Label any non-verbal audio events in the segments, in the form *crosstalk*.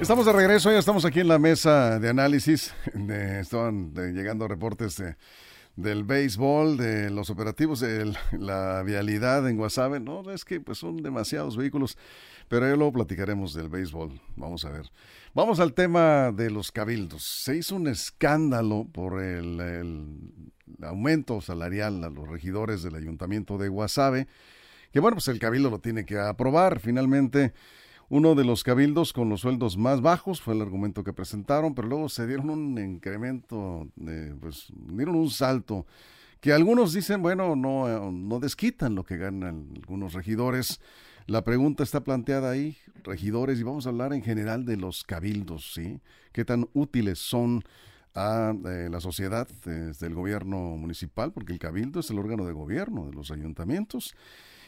Estamos de regreso, ya estamos aquí en la mesa de análisis. De, estaban llegando reportes del béisbol, de los operativos, de la vialidad en Guasave. No, es que pues son demasiados vehículos, pero ya luego platicaremos del béisbol. Vamos a ver. Vamos al tema de los cabildos. Se hizo un escándalo por el, el aumento salarial a los regidores del ayuntamiento de Guasave, que bueno, pues el cabildo lo tiene que aprobar. Finalmente uno de los cabildos con los sueldos más bajos fue el argumento que presentaron, pero luego se dieron un incremento, pues dieron un salto, que algunos dicen, bueno, no, no desquitan lo que ganan algunos regidores. La pregunta está planteada ahí, regidores, y vamos a hablar en general de los cabildos, ¿sí? ¿Qué tan útiles son a eh, la sociedad desde el gobierno municipal? Porque el cabildo es el órgano de gobierno de los ayuntamientos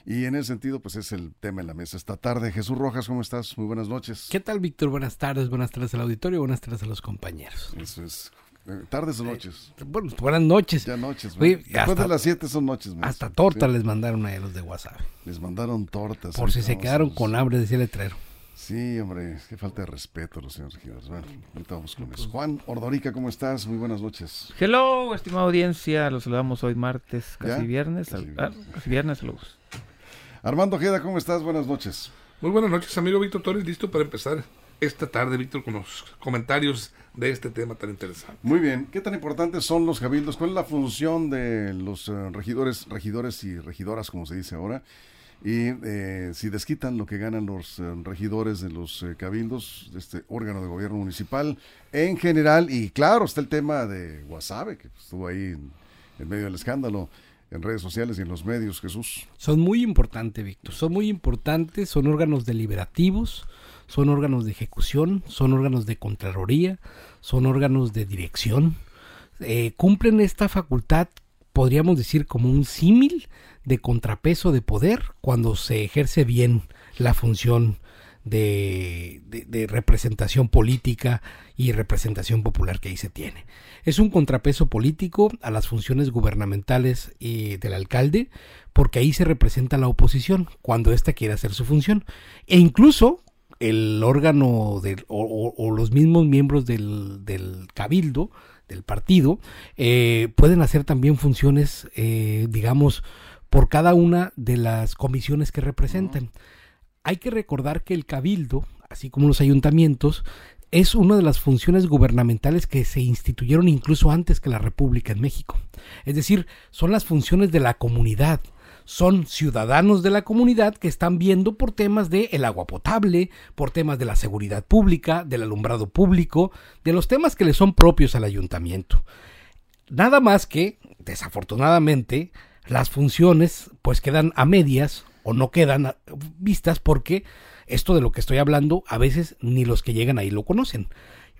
y en ese sentido, pues es el tema en la mesa esta tarde. Jesús Rojas, ¿cómo estás? Muy buenas noches. ¿Qué tal, Víctor? Buenas tardes, buenas tardes al auditorio, buenas tardes a los compañeros. Eso es. Eh, ¿Tardes o noches? bueno, buenas noches. Ya noches. Después de las 7 son noches. Hasta tortas les mandaron a los de WhatsApp. Les mandaron tortas. Por si se quedaron con hambre, decía el letrero. Sí, hombre, qué falta de respeto a los señores regidores. Bueno, ahorita vamos con eso. Juan Ordorica, ¿cómo estás? Muy buenas noches. Hello, estimada audiencia. Los saludamos hoy martes, casi viernes. Casi, ah, casi viernes, saludos. Armando Ojeda, ¿cómo estás? Buenas noches. Muy buenas noches, amigo Víctor Torres. Listo para empezar esta tarde, Víctor, con los comentarios de este tema tan interesante. Muy bien. ¿Qué tan importantes son los cabildos? ¿Cuál es la función de los eh, regidores, regidores y regidoras, como se dice ahora? Y eh, si desquitan lo que ganan los eh, regidores de los cabildos, de este órgano de gobierno municipal en general. Y claro, está el tema de Guasave, que estuvo ahí en medio del escándalo en redes sociales y en los medios, Jesús. Son muy importantes, Víctor, son muy importantes, son órganos deliberativos, son órganos de ejecución, son órganos de contraloría, son órganos de dirección. Eh, cumplen esta facultad, podríamos decir, como un símil de contrapeso de poder cuando se ejerce bien la función de, representación política y representación popular que ahí se tiene. Es un contrapeso político a las funciones gubernamentales y del alcalde, porque ahí se representa la oposición cuando ésta quiere hacer su función. E incluso el órgano o, los mismos miembros del, cabildo, del partido, eh, pueden hacer también funciones, eh, digamos, por cada una de las comisiones que representan. Hay que recordar que el cabildo, así como los ayuntamientos, es una de las funciones gubernamentales que se instituyeron incluso antes que la República en México. Es decir, son las funciones de la comunidad, son ciudadanos de la comunidad que están viendo por temas de el agua potable, por temas de la seguridad pública, del alumbrado público, de los temas que le son propios al ayuntamiento. Nada más que, desafortunadamente, las funciones pues quedan a medias o no quedan vistas porque esto de lo que estoy hablando a veces ni los que llegan ahí lo conocen.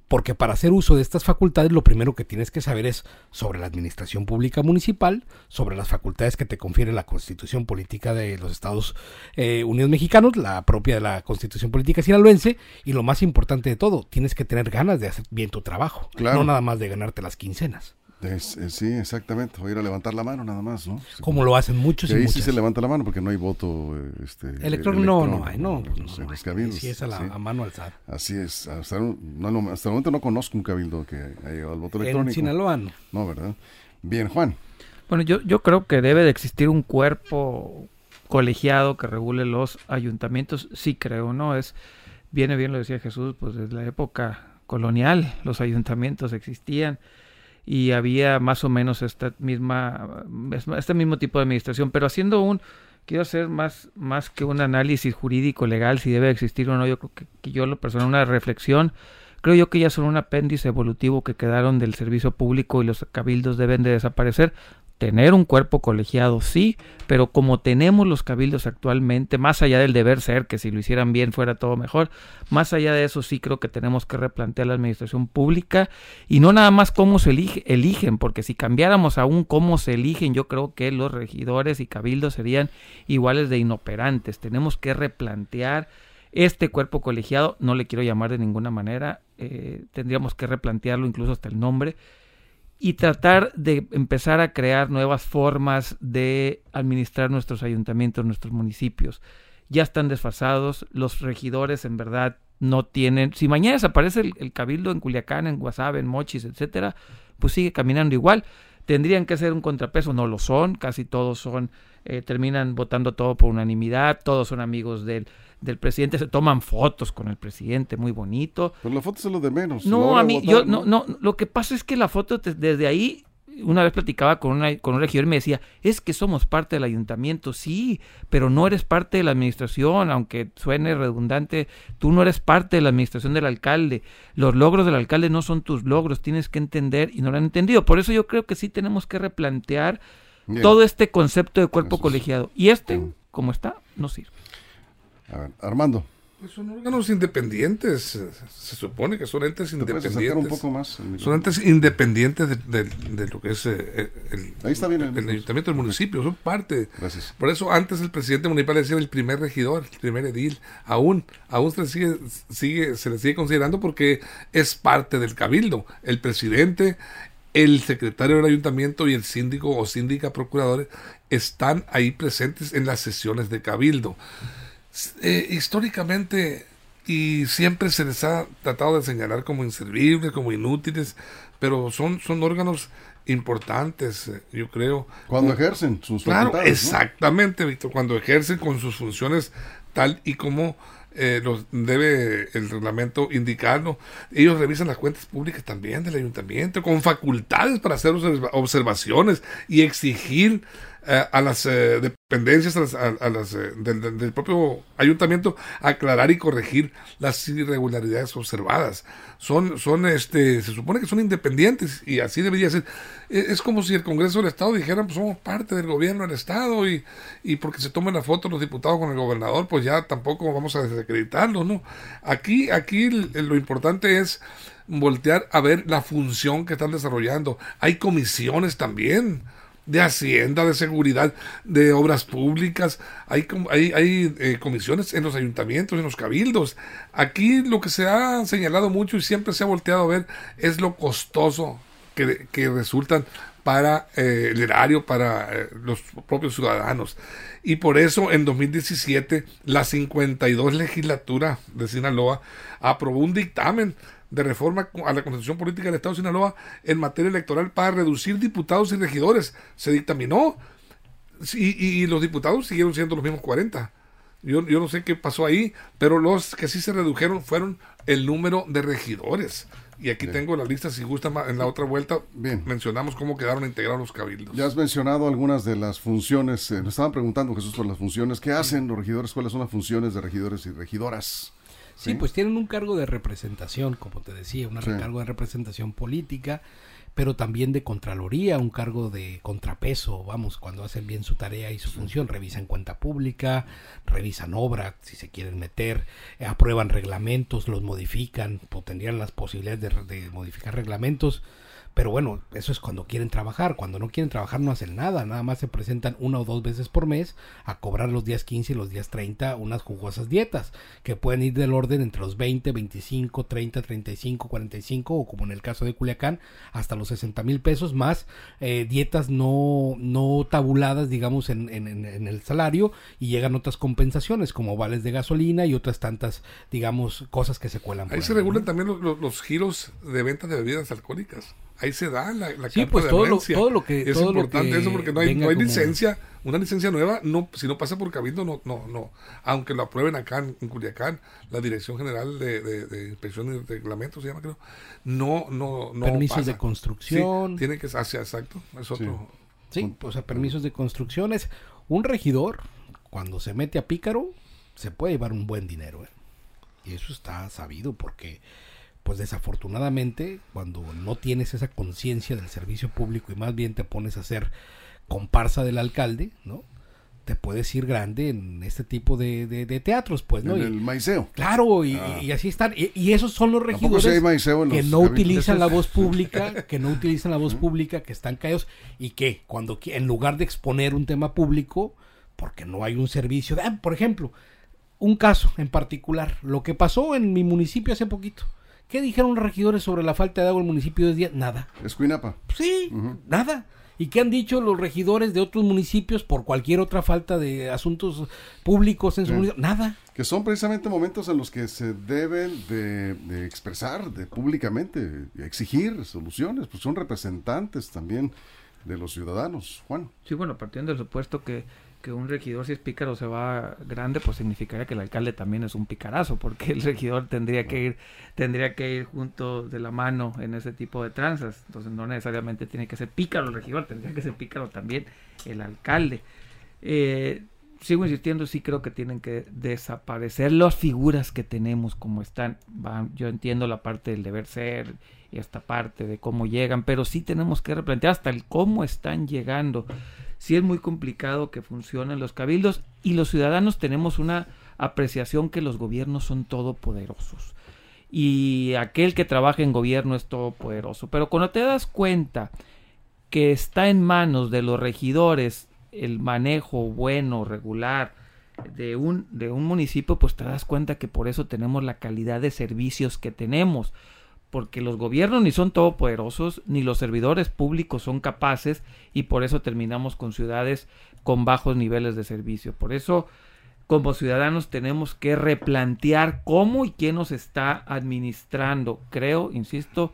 Porque para hacer uso de estas facultades lo primero que tienes que saber es sobre la administración pública municipal, sobre las facultades que te confiere la constitución política de los Estados eh, Unidos mexicanos, la propia de la constitución política sinaloense, y lo más importante de todo, tienes que tener ganas de hacer bien tu trabajo, no nada más de ganarte las quincenas. Es, sí, exactamente. A ir a levantar la mano nada más, ¿no? Como lo hacen muchos. Y, ahí sí se levanta la mano porque no hay voto este, electrónico. No, no hay, no. Pues, los, cabildos. Sí, es a, la, a mano alzada. Así es. Hasta, no, hasta el momento no conozco un cabildo que haya llegado al voto electrónico. En Sinaloa no. No, ¿verdad? Bien, Juan. Bueno, yo, yo creo que debe de existir un cuerpo colegiado que regule los ayuntamientos. Sí creo, ¿no? Es, viene bien, lo decía Jesús, pues desde la época colonial los ayuntamientos existían y había más o menos esta misma, este mismo tipo de administración, pero haciendo un, quiero hacer más, más que un análisis jurídico legal, si debe existir o no, yo creo que, yo lo personal, una reflexión, creo yo que ya son un apéndice evolutivo que quedaron del servicio público y los cabildos deben de desaparecer, tener un cuerpo colegiado, sí, pero como tenemos los cabildos actualmente, más allá del deber ser, que si lo hicieran bien fuera todo mejor, más allá de eso sí creo que tenemos que replantear la administración pública y no nada más cómo se elige, eligen, porque si cambiáramos aún cómo se eligen, yo creo que los regidores y cabildos serían iguales de inoperantes. Tenemos que replantear este cuerpo colegiado, no le quiero llamar de ninguna manera, eh, tendríamos que replantearlo incluso hasta el nombre y tratar de empezar a crear nuevas formas de administrar nuestros ayuntamientos, nuestros municipios. Ya están desfasados, los regidores en verdad no tienen. Si mañana desaparece el, cabildo en Culiacán, en Guasave, en Mochis, etcétera, pues sigue caminando igual. Tendrían que ser un contrapeso, no lo son, casi todos son, eh, terminan votando todo por unanimidad, todos son amigos del, del presidente, se toman fotos con el presidente, muy bonito. Pero la foto es lo de menos. No, a mí, yo, no, no, lo que pasa es que la foto desde ahí, una vez platicaba con, una, con un regidor y me decía, es que somos parte del ayuntamiento, sí, pero no eres parte de la administración, aunque suene redundante, tú no eres parte de la administración del alcalde, los logros del alcalde no son tus logros, tienes que entender y no lo han entendido. Por eso yo creo que sí tenemos que replantear todo este concepto de cuerpo colegiado. Y este, como está, no sirve. A ver, Armando. Pues son órganos independientes, se supone que son entes independientes. un poco más son entes independientes de, lo que es eh, el, Ahí está bien el, ayuntamiento del municipio, son parte. Gracias. Por eso antes el presidente municipal decía el primer regidor, el primer edil, aún, aún se le sigue, sigue, se le sigue considerando porque es parte del cabildo. El presidente, el secretario del ayuntamiento y el síndico o síndica procuradores están ahí presentes en las sesiones de cabildo. Eh, históricamente y siempre se les ha tratado de señalar como inservibles, como inútiles, pero son, son órganos importantes, eh, yo creo. Cuando ejercen sus Claro, exactamente, Víctor, cuando ejercen con sus funciones tal y como eh, los debe el reglamento indicarlo. Ellos revisan las cuentas públicas también del ayuntamiento con facultades para hacer observaciones y exigir eh, a las eh, dependencias a las, eh, del, propio ayuntamiento aclarar y corregir las irregularidades observadas. Son, son, este, se supone que son independientes y así debería ser. Es como si el Congreso del Estado dijera, pues somos parte del gobierno del Estado y, y porque se tomen la foto los diputados con el gobernador, pues ya tampoco vamos a desacreditarlo, ¿no? Aquí, aquí lo importante es voltear a ver la función que están desarrollando. Hay comisiones también de Hacienda, de Seguridad, de Obras Públicas, hay, hay, eh, comisiones en los ayuntamientos, en los cabildos. Aquí lo que se ha señalado mucho y siempre se ha volteado a ver es lo costoso que, que resultan para eh, el erario, para eh, los propios ciudadanos. Y por eso en 2017 la 52 legislatura de Sinaloa aprobó un dictamen de reforma a la Constitución Política del Estado de Sinaloa en materia electoral para reducir diputados y regidores. Se dictaminó y, y los diputados siguieron siendo los mismos 40. Yo, yo, no sé qué pasó ahí, pero los que sí se redujeron fueron el número de regidores. Y aquí tengo la lista, si gusta, en la otra vuelta Bien. mencionamos cómo quedaron integrados los cabildos. Ya has mencionado algunas de las funciones, eh, nos estaban preguntando Jesús por las funciones, ¿qué hacen los regidores? ¿Cuáles son las funciones de regidores y regidoras? Sí, pues tienen un cargo de representación, como te decía, un cargo de representación política, pero también de contraloría, un cargo de contrapeso, vamos, cuando hacen bien su tarea y su función, revisan cuenta pública, revisan obra, si se quieren meter, aprueban reglamentos, los modifican, o tendrían las posibilidades de modificar reglamentos pero bueno, eso es cuando quieren trabajar. Cuando no quieren trabajar no hacen nada. Nada más se presentan una o dos veces por mes a cobrar los días 15 y los días 30 unas jugosas dietas que pueden ir del orden entre los 20, 25, 30, 35, 45 o como en el caso de Culiacán hasta los 60 mil pesos más eh, dietas no, no tabuladas digamos en, en, el salario y llegan otras compensaciones como vales de gasolina y otras tantas digamos cosas que se cuelan. ahí se regulan también los, los giros de venta de bebidas alcohólicas ahí se da la, la sí, pues todo lo, todo lo, que es importante eso porque no hay, no hay licencia una licencia nueva no si no pasa por cabildo no no no. Aunque lo aprueben acá en, Culiacán la dirección general de, de, inspección y reglamentos se llama creo no no no permisos de construcción. tiene que hacer exacto es otro. Sí, o sea permisos de construcción. Es un regidor cuando se mete a pícaro se puede llevar un buen dinero ¿eh? y eso está sabido porque pues desafortunadamente cuando no tienes esa conciencia del servicio público y más bien te pones a hacer comparsa del alcalde, ¿no? te puedes ir grande en este tipo de, de, teatros, pues, ¿no? En el maiceo. Claro, y, ah. así están. Y, esos son los regidores que no utilizan la *laughs* voz pública, que no utilizan la voz pública, que están caídos y que cuando en lugar de exponer un tema público, porque no hay un servicio, de, por ejemplo, un caso en particular, lo que pasó en mi municipio hace poquito. ¿Qué dijeron los regidores sobre la falta de agua en el municipio de día? Nada. Escuinapa. Sí, nada. ¿Y qué han dicho los regidores de otros municipios por cualquier otra falta de asuntos públicos en su municipio? Nada. Que son precisamente momentos en los que se deben de, expresar de, públicamente, exigir soluciones, pues son representantes también de los ciudadanos, Juan. Sí, bueno, partiendo del supuesto que que un regidor si es pícaro se va grande, pues significaría que el alcalde también es un picarazo, porque el regidor tendría que ir, tendría que ir junto de la mano en ese tipo de tranzas. Entonces no necesariamente tiene que ser pícaro el regidor, tendría que ser pícaro también el alcalde. Eh, sigo insistiendo, sí creo que tienen que desaparecer las figuras que tenemos como están. yo entiendo la parte del deber ser y esta parte de cómo llegan, pero sí tenemos que replantear hasta el cómo están llegando sí es muy complicado que funcionen los cabildos y los ciudadanos tenemos una apreciación que los gobiernos son todopoderosos y aquel que trabaja en gobierno es todopoderoso. Pero cuando te das cuenta que está en manos de los regidores el manejo bueno, regular de un, de un municipio, pues te das cuenta que por eso tenemos la calidad de servicios que tenemos porque los gobiernos ni son todopoderosos, ni los servidores públicos son capaces, y por eso terminamos con ciudades con bajos niveles de servicio. Por eso, como ciudadanos, tenemos que replantear cómo y quién nos está administrando. Creo, insisto,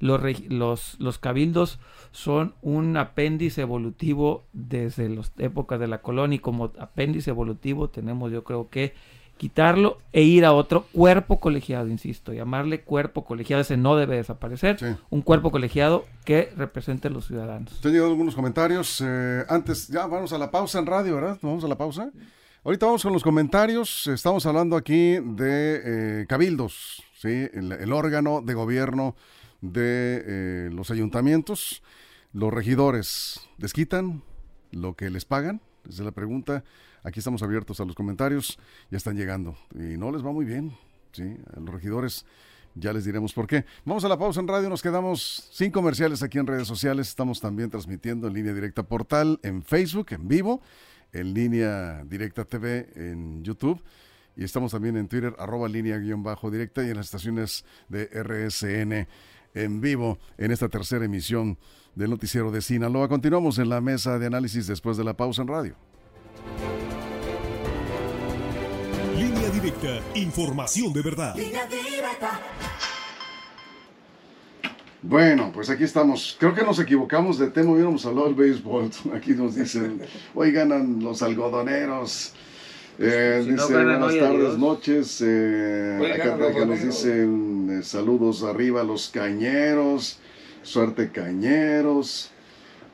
los, los, los cabildos son un apéndice evolutivo desde las épocas de la colonia y como apéndice evolutivo tenemos yo creo que quitarlo e ir a otro cuerpo colegiado, insisto, llamarle cuerpo colegiado, ese no debe desaparecer, un cuerpo colegiado que represente a los ciudadanos. Tenido algunos comentarios, eh, antes, ya vamos a la pausa en radio, ¿verdad? Vamos a la pausa. Ahorita vamos con los comentarios, estamos hablando aquí de eh, cabildos, ¿sí? El, órgano de gobierno de eh, los ayuntamientos, los regidores, ¿desquitan lo que les pagan? Es la pregunta. Aquí estamos abiertos a los comentarios, ya están llegando y no les va muy bien, ¿sí? A los regidores ya les diremos por qué. Vamos a la pausa en radio, nos quedamos sin comerciales aquí en redes sociales, estamos también transmitiendo en línea directa portal, en Facebook, en vivo, en línea directa TV, en YouTube. Y estamos también en Twitter, arroba línea guion bajo directa y en las estaciones de RSN en vivo en esta tercera emisión del noticiero de Sinaloa. Continuamos en la mesa de análisis después de la pausa en radio. Línea directa, información de verdad. Bueno, pues aquí estamos. Creo que nos equivocamos de tema, hubiéramos hablado del béisbol. *laughs* Aquí nos dicen, hoy ganan los algodoneros. Eh, *laughs* dice, buenas tardes, noches. Eh, acá, nos dicen eh, saludos arriba los cañeros, suerte cañeros.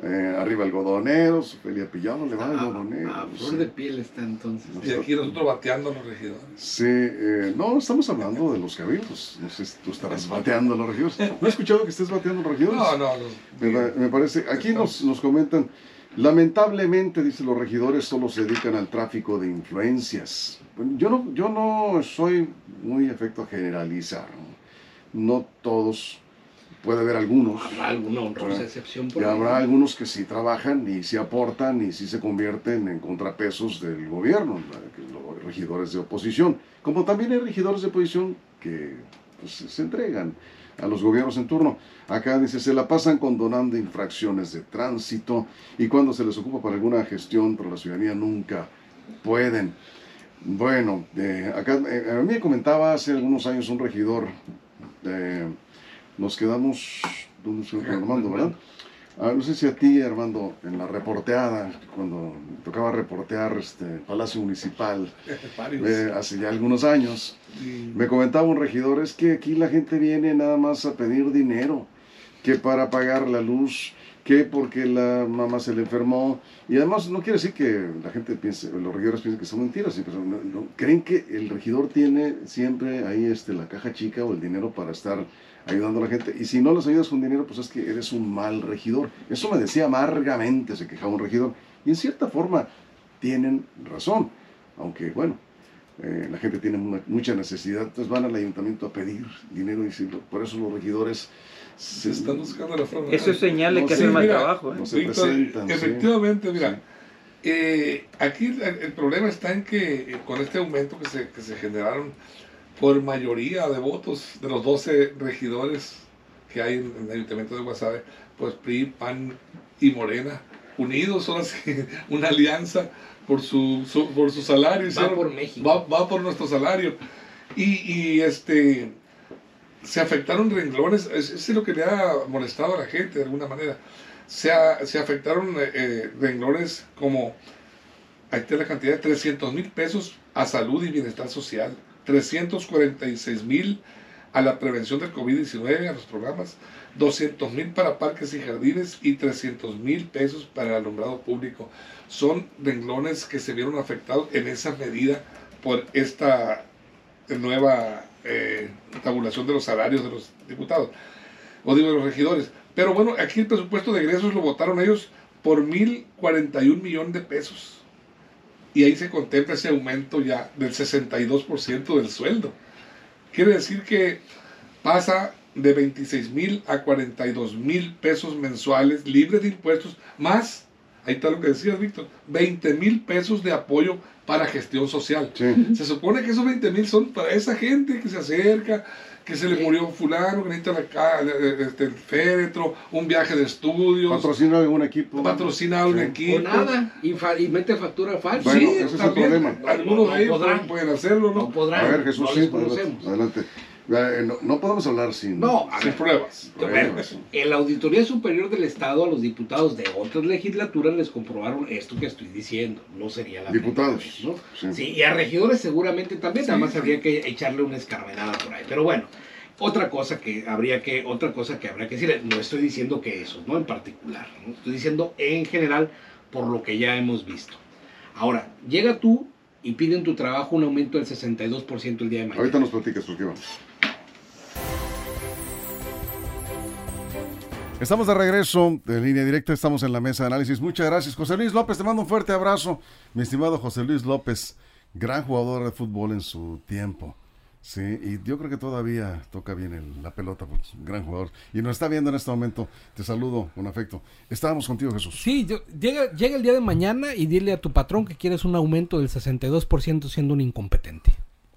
Eh, arriba algodoneros, Ophelia Pillado le va al algodonero. A, flor de piel está entonces. Y aquí nosotros bateando a los regidores. Sí, eh, no, estamos hablando de los cabildos. No sé si tú estarás bateando a los regidores. ¿No he escuchado que estés bateando a los regidores? No, no, no. Me, parece, aquí nos, nos comentan, lamentablemente, dice los regidores, solo se dedican al tráfico de influencias. Yo no, yo no soy muy efecto a generalizar. no todos puede haber algunos. Habrá alguna honrosa excepción por y habrá algunos que sí trabajan y sí aportan y sí se convierten en contrapesos del gobierno, los regidores de oposición. Como también hay regidores de oposición que pues, se entregan a los gobiernos en turno. Acá dice, se la pasan condonando infracciones de tránsito y cuando se les ocupa para alguna gestión para la ciudadanía nunca pueden. Bueno, eh, acá eh, a mí me comentaba hace algunos años un regidor de nos quedamos, ¿dónde se Armando, verdad? Ah, no sé si a ti, Armando, en la reporteada, cuando tocaba reportear este Palacio Municipal, *laughs* eh, hace ya algunos años, me comentaba un regidor, es que aquí la gente viene nada más a pedir dinero, que para pagar la luz, que porque la mamá se le enfermó. Y además no quiere decir que la gente piense, los regidores piensen que son mentiras, pues, creen que el regidor tiene siempre ahí este, la caja chica o el dinero para estar ayudando a la gente. Y si no los ayudas con dinero, pues es que eres un mal regidor. Eso me decía amargamente, se quejaba un regidor. Y en cierta forma tienen razón. Aunque, bueno, eh, la gente tiene mucha necesidad, entonces van al ayuntamiento a pedir dinero y por eso los regidores se están buscando la forma. Eso es señal de que hacen mal trabajo. ¿eh? efectivamente, mira, eh, aquí el, problema está en que con este aumento que se, que se generaron por mayoría de votos de los 12 regidores que hay en, el ayuntamiento de Guasave, pues PRI, PAN y Morena, unidos, son así, *laughs* una alianza por su, por su salario. Va por México. Va, por nuestro salario. Y, este se afectaron renglones, es, lo que le ha molestado a la gente de alguna manera. Se, se afectaron eh, renglones como, ahí está la cantidad de 300 mil pesos a salud y bienestar social, 346 mil a la prevención del COVID-19, a los programas, 200 mil para parques y jardines y 300 mil pesos para el alumbrado público. Son renglones que se vieron afectados en esa medida por esta nueva eh, tabulación de los salarios de los diputados, o digo de los regidores. Pero bueno, aquí el presupuesto de egresos lo votaron ellos por 1.041 millones de pesos. Y ahí se contempla ese aumento ya del 62% del sueldo. Quiere decir que pasa de 26 mil a 42 mil pesos mensuales libres de impuestos, más, ahí está lo que decías, Víctor, 20 mil pesos de apoyo para gestión social. Se supone que esos 20 mil son para esa gente que se acerca, que se le murió fulano, que necesita la, este, el féretro, un viaje de estudios. Patrocina algún equipo. Patrocina algún equipo. O nada, y, y, mete factura falsa. sí, ese es el problema. Algunos de ellos pueden hacerlo, ¿no? podrán. A ver, Jesús, sí, adelante. Eh, no, podemos hablar sin, no, pruebas. en la Auditoría Superior del Estado a los diputados de otras legislaturas les comprobaron esto que estoy diciendo. No sería la Diputados. ¿no? Sí. y a regidores seguramente también, nada más habría que echarle una escarmenada por ahí. Pero bueno, otra cosa que habría que, otra cosa que habría que decir, no estoy diciendo que eso, no en particular, estoy diciendo en general por lo que ya hemos visto. Ahora, llega tú y piden tu trabajo un aumento del 62% el día de mañana. Ahorita nos platicas porque vamos. Estamos de regreso de línea directa, estamos en la mesa de análisis. Muchas gracias, José Luis López. Te mando un fuerte abrazo, mi estimado José Luis López, gran jugador de fútbol en su tiempo. Sí, y yo creo que todavía toca bien la pelota, pues, gran jugador. Y nos está viendo en este momento. Te saludo con afecto. Estábamos contigo, Jesús. Sí, llega, llega el día de mañana y dile a tu patrón que quieres un aumento del 62% siendo un incompetente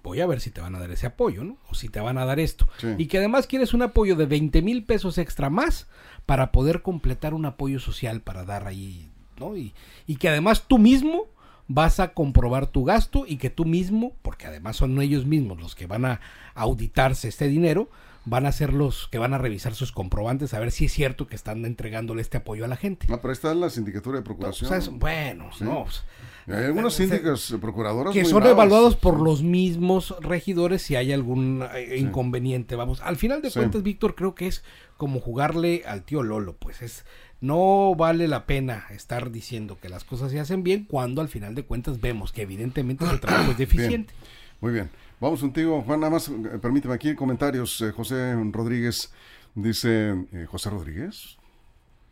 voy a ver si te van a dar ese apoyo, ¿no? O si te van a dar esto. Y que además quieres un apoyo de 20 mil pesos extra más para poder completar un apoyo social para dar ahí, ¿no? Y, y que además tú mismo vas a comprobar tu gasto y que tú mismo, porque además son ellos mismos los que van a auditarse este dinero, van a ser los que van a revisar sus comprobantes a ver si es cierto que están entregándole este apoyo a la gente. Ah, pero está la sindicatura de procuración. bueno, no. Pues, hay algunos síndicos eh, procuradores que son evaluados por los mismos regidores si hay algún eh, inconveniente. Vamos, al final de cuentas, Víctor, creo que es como jugarle al tío Lolo, pues es no vale la pena estar diciendo que las cosas se hacen bien cuando al final de cuentas vemos que evidentemente el trabajo es deficiente. Muy bien. Vamos contigo, Juan, nada más eh, permíteme aquí comentarios. José Rodríguez dice, José Rodríguez,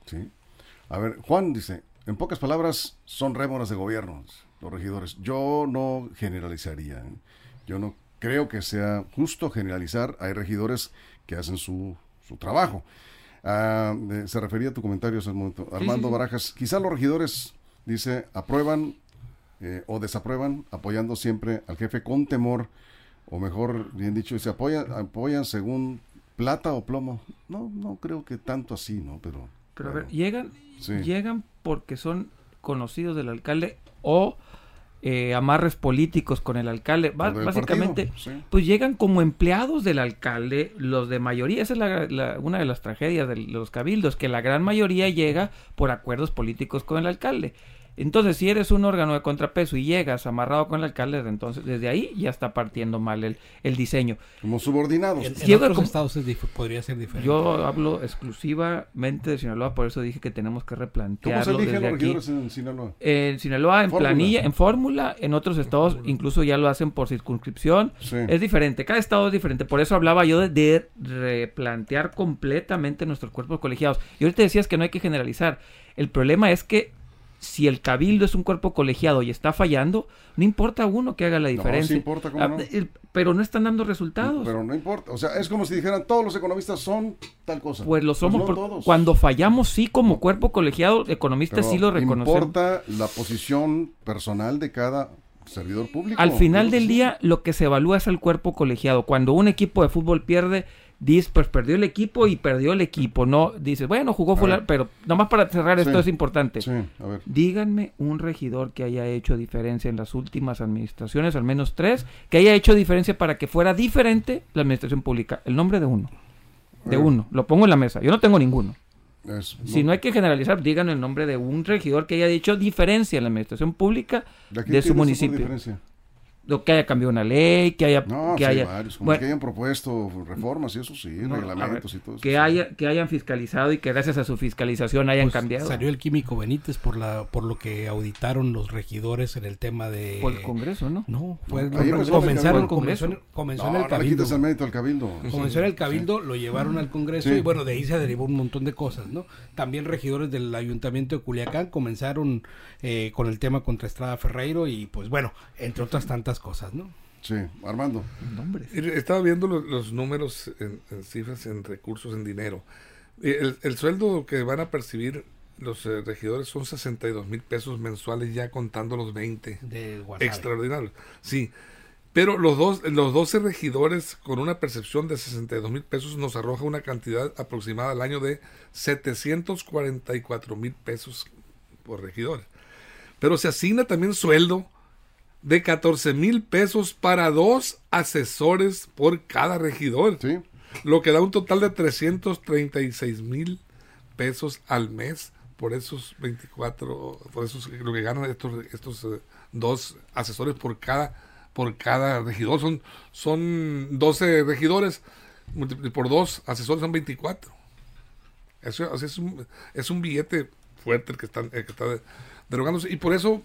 sí. A ver, Juan dice, en pocas palabras, son rémoras de gobierno los regidores. Yo no generalizaría. ¿eh? Yo no creo que sea justo generalizar. Hay regidores que hacen su, su trabajo. Ah, se refería a tu comentario hace un momento. Armando Barajas, quizá los regidores, dice, aprueban eh, o desaprueban, apoyando siempre al jefe con temor, o mejor, bien dicho, se apoyan, apoyan según plata o plomo. No, no creo que tanto así, ¿no? Pero, pero a ver, llegan, llegan porque son conocidos del alcalde o eh, amarres políticos con el alcalde. básicamente, pues llegan como empleados del alcalde, los de mayoría. Esa es una de las tragedias de los cabildos, que la gran mayoría llega por acuerdos políticos con el alcalde. Entonces, si eres un órgano de contrapeso y llegas amarrado con el alcalde, entonces desde ahí ya está partiendo mal el, el diseño. Como subordinados. En, en Llega otros como- estados es podría ser diferente. Yo hablo exclusivamente de Sinaloa, por eso dije que tenemos que ¿Cómo se replantearlo desde los aquí. regidores en Sinaloa? En Sinaloa, en Fórmula. planilla, en fórmula, en otros estados incluso ya lo hacen por circunscripción. Sí. Es diferente, cada estado es diferente. Por eso hablaba yo de, de replantear completamente nuestros cuerpos colegiados. Y ahorita decías que no hay que generalizar. El problema es que si el cabildo es un cuerpo colegiado y está fallando, no importa uno que haga la No, diferencia. sí importa, ¿cómo Ah, no? pero no están dando resultados. Pero no importa. O sea, es como si dijeran todos los economistas son tal cosa. Pues lo somos no por- todos. cuando fallamos sí como cuerpo colegiado, economistas Pero sí lo reconocen. importa la posición personal de cada servidor público. Al final del día lo que se evalúa es el cuerpo colegiado. Cuando un equipo de fútbol pierde, dices, pues perdió el equipo y perdió el equipo. No, dices, bueno, jugó fulano, pero nomás para cerrar esto es importante. Sí, a ver. Díganme un regidor que haya hecho diferencia en las últimas administraciones, al menos tres, que haya hecho diferencia para que fuera diferente la administración pública. El nombre de uno. De Eh. uno. Lo pongo en la mesa. Yo no tengo ninguno. Es- Si no hay que generalizar, díganme el nombre de un regidor que haya hecho diferencia en la administración pública ¿De, de su municipio. diferencia? Lo que haya cambiado una ley, que haya... No, que sí, haya varios. Como bueno, que hayan propuesto reformas y eso sí, No, reglamentos ver, y todo eso. que, sí. haya, que hayan fiscalizado y que gracias a su fiscalización hayan Pues, cambiado. Salió el químico Benítez por la por lo que auditaron los regidores en el tema de Por el Congreso, ¿no? No, fue No, ahí empezó comenzaron, el Congreso. comenzó No, en el no le cabildo. quites el mérito al cabildo. Comenzó en el cabildo, lo llevaron al Congreso Sí. y bueno, de ahí se derivó un montón de cosas, ¿no? También regidores del Ayuntamiento de Culiacán comenzaron eh, con el tema contra Estrada Ferreiro y pues bueno, entre otras tantas cosas, ¿no? Sí, Armando. Nombres. Estaba viendo los, los números en, en cifras, en recursos, en dinero. El, el sueldo que van a percibir los eh, regidores son 62 mil pesos mensuales ya contando los 20 De Guasave. extraordinarios. Sí, pero los, dos, los 12 regidores con una percepción de 62 mil pesos nos arroja una cantidad aproximada al año de 744 mil pesos por regidor. Pero se asigna también sueldo de 14 mil pesos para dos asesores por cada regidor, Sí, lo que da un total de 336 mil pesos al mes por esos 24, por esos lo que ganan estos, estos eh, dos asesores por cada por cada regidor. Son, son 12 regidores, por dos asesores son 24. Eso, es, un, es un billete fuerte el que, están, el que está de- derogándose. Y por eso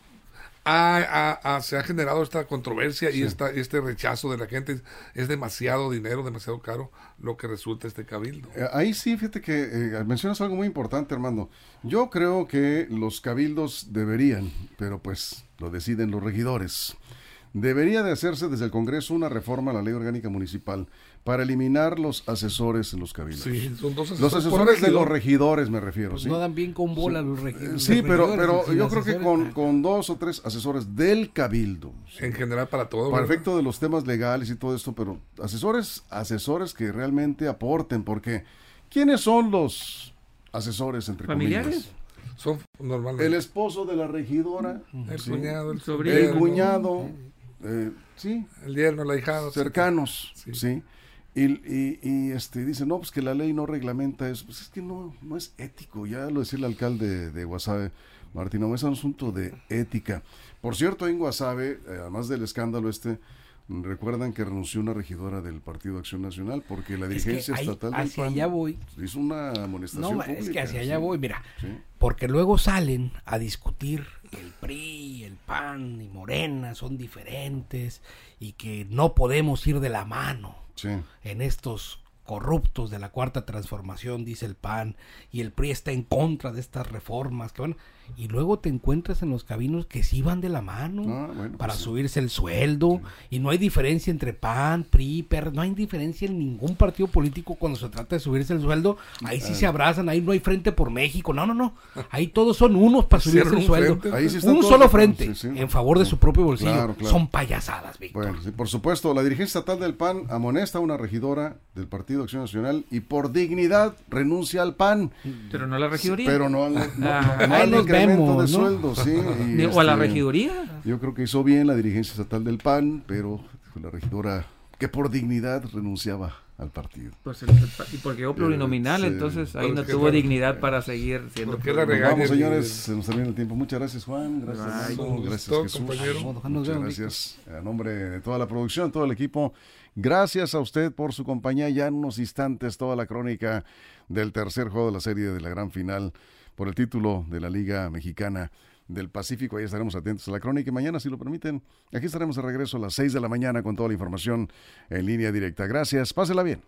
ha- ha- ha- se ha generado esta controversia y esta, este rechazo de la gente. Es demasiado dinero, demasiado caro lo que resulta este cabildo. Eh, Ahí sí, fíjate que eh, mencionas algo muy importante, Armando. Yo creo que los cabildos deberían, pero pues lo deciden los regidores. Debería de hacerse desde el Congreso una reforma a la ley orgánica municipal para eliminar los asesores en los cabildos. Sí, son dos Los asesores por asesores de los regidor. regidores me refiero. Pues ¿sí? no dan bien con bola los regidores. Sí, los pero, pero yo creo que con, con dos o tres asesores del cabildo. ¿sí? En general para todo. Para ¿verdad? efecto de los temas legales y todo esto, pero asesores, asesores que realmente aporten, porque ¿quiénes son los asesores entre ¿Familiares? comillas? Son normalmente El esposo de la regidora, el sí, cuñado, el sobrino. el cuñado, eh, sí, el yerno, el ahijado. cercanos, Sí. sí. Y, y, y, este dice, no, pues que la ley no reglamenta eso. Pues es que no, no es ético. Ya lo decía el alcalde de Guasave, Martín, no es un asunto de ética. Por cierto, en Guasave, eh, además del escándalo este, recuerdan que renunció una regidora del Partido Acción Nacional porque la Es que dirigencia estatal del hacia PAN allá voy. hizo una amonestación No, pública. es que hacia allá sí, voy, mira. sí. Porque luego salen a discutir que el PRI, el PAN y Morena son diferentes y que no podemos ir de la mano Sí. en estos corruptos de la cuarta transformación, dice el PAN, y el PRI está en contra de estas reformas que van, y luego te encuentras en los caminos que sí van de la mano Ah, bueno, para pues sí. subirse el sueldo, y no hay diferencia entre PAN, PRI, PR, no hay diferencia en ningún partido político cuando se trata de subirse el sueldo, ahí sí se abrazan, ahí no hay frente por México, no, no, no, ahí todos son unos para subirse el un sueldo, frente. Ahí sí están un solo frente sí, sí. en favor de su propio bolsillo, Claro, claro. son payasadas, Víctor. Bueno, sí, por supuesto, la dirigencia estatal del PAN amonesta a una regidora del Partido Acción Nacional y por dignidad renuncia al PAN. Pero no a la regiduría. Pero no al, no- *laughs* Ah, no vemos, de ¿no? sueldo, sí. *laughs* y, o a la este, regiduría. Yo creo que hizo bien la dirigencia estatal del PAN, pero la regidora que por dignidad renunciaba al partido. Pues y porque yo plurinominal, entonces ahí no tuvo dignidad para seguir siendo. ¿Por la Vamos, señores, se nos termina el tiempo. Muchas gracias, Juan. Gracias, Gracias, Jesús. Muchas gracias. A nombre de toda la producción, todo el equipo, gracias a usted por su compañía. Ya en unos instantes, toda la crónica del tercer juego de la serie de la gran final por el título de la Liga Mexicana del Pacífico. Ahí estaremos atentos a la crónica y mañana, si lo permiten, aquí estaremos de regreso a las 6 de la mañana con toda la información en línea directa. Gracias, pásela bien.